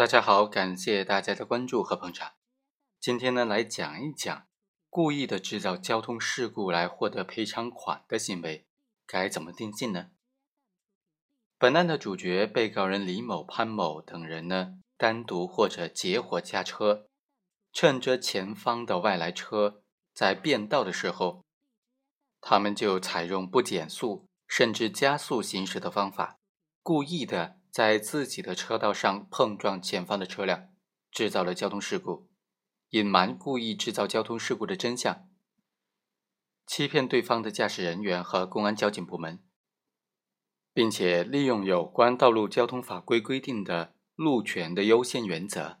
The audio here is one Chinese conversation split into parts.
大家好，感谢大家的关注和捧场。今天呢，来讲一讲故意的制造交通事故来获得赔偿款的行为该怎么定性呢？本案的主角被告人李某、潘某等人呢，单独或者结伙驾车，趁着前方的外来车在变道的时候，他们就采用不减速甚至加速行驶的方法，故意的。在自己的车道上碰撞前方的车辆，制造了交通事故，隐瞒故意制造交通事故的真相，欺骗对方的驾驶人员和公安交警部门，并且利用有关道路交通法规规定的路权的优先原则，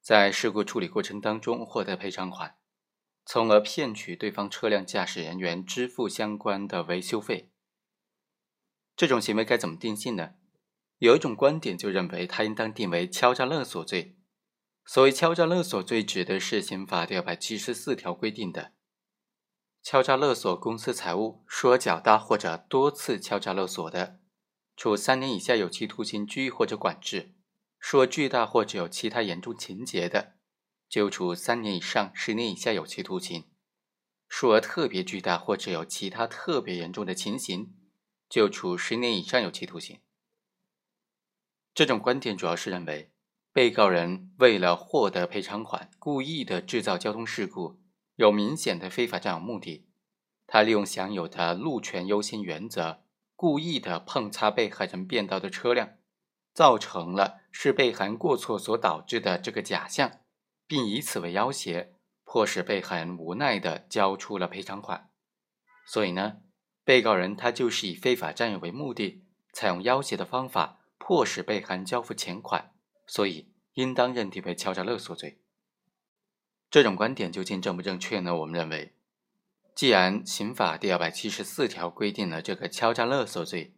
在事故处理过程当中获得赔偿款，从而骗取对方车辆驾驶人员支付相关的维修费。这种行为该怎么定性呢？有一种观点就认为，他应当定为敲诈勒索罪。所谓敲诈勒索罪，指的是刑法第二百七十四条规定的敲诈勒索公私财物，数额较大或者多次敲诈勒索的，处三年以下有期徒刑、拘役或者管制；数额巨大或者有其他严重情节的，就处三年以上十年以下有期徒刑；数额特别巨大或者有其他特别严重的情形，就处十年以上有期徒刑。这种观点主要是认为，被告人为了获得赔偿款，故意的制造交通事故，有明显的非法占有目的。他利用享有的路权优先原则，故意的碰擦被害人变道的车辆，造成了是被害人过错所导致的这个假象，并以此为要挟，迫使被害人无奈的交出了赔偿款。所以呢，被告人他就是以非法占有为目的，采用要挟的方法。迫使被害人交付钱款，所以应当认定为敲诈勒索罪。这种观点究竟正不正确呢？我们认为，既然刑法第二百七十四条规定了这个敲诈勒索罪，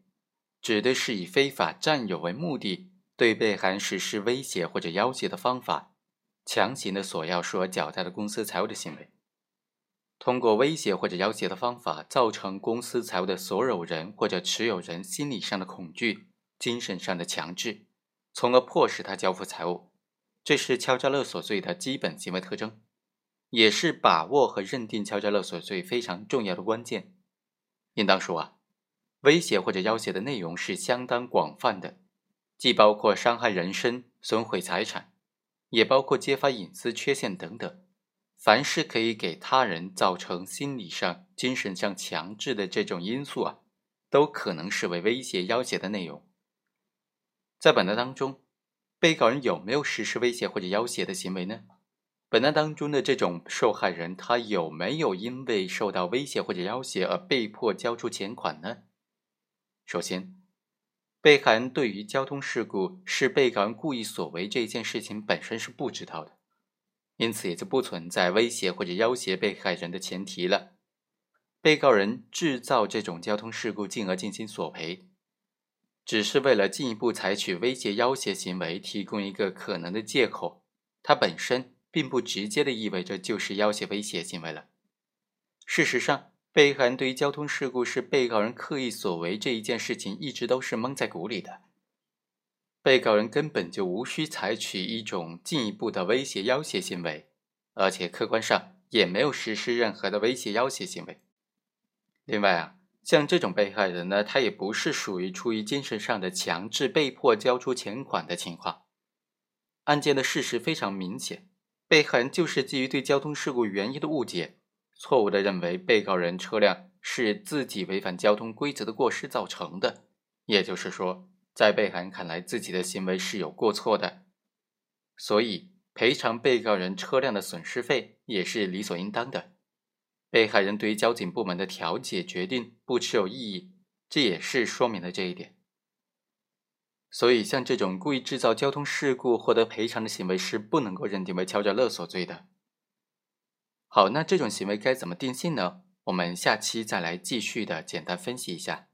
指的是以非法占有为目的，对被害人实施威胁或者要挟的方法，强行的索要数额较大的公司财物的行为，通过威胁或者要挟的方法，造成公司财物的所有人或者持有人心理上的恐惧。精神上的强制，从而迫使他交付财物，这是敲诈勒索罪的基本行为特征，也是把握和认定敲诈勒索罪非常重要的关键。应当说啊，威胁或者要挟的内容是相当广泛的，既包括伤害人身、损毁财产，也包括揭发隐私缺陷等等。凡是可以给他人造成心理上、精神上强制的这种因素啊，都可能视为威胁、要挟的内容。在本案当中，被告人有没有实施威胁或者要挟的行为呢？本案当中的这种受害人，他有没有因为受到威胁或者要挟而被迫交出钱款呢？首先，被害人对于交通事故是被告人故意所为这件事情本身是不知道的，因此也就不存在威胁或者要挟被害人的前提了。被告人制造这种交通事故，进而进行索赔。只是为了进一步采取威胁要挟行为提供一个可能的借口，它本身并不直接的意味着就是要挟威胁行为了。事实上，被害人对于交通事故是被告人刻意所为这一件事情一直都是蒙在鼓里的，被告人根本就无需采取一种进一步的威胁要挟行为，而且客观上也没有实施任何的威胁要挟行为。另外啊。像这种被害人呢，他也不是属于出于精神上的强制被迫交出钱款的情况。案件的事实非常明显，被害人就是基于对交通事故原因的误解，错误的认为被告人车辆是自己违反交通规则的过失造成的。也就是说，在被害人看来，自己的行为是有过错的，所以赔偿被告人车辆的损失费也是理所应当的。被害人对于交警部门的调解决定不持有异议，这也是说明了这一点。所以，像这种故意制造交通事故获得赔偿的行为是不能够认定为敲诈勒索罪的。好，那这种行为该怎么定性呢？我们下期再来继续的简单分析一下。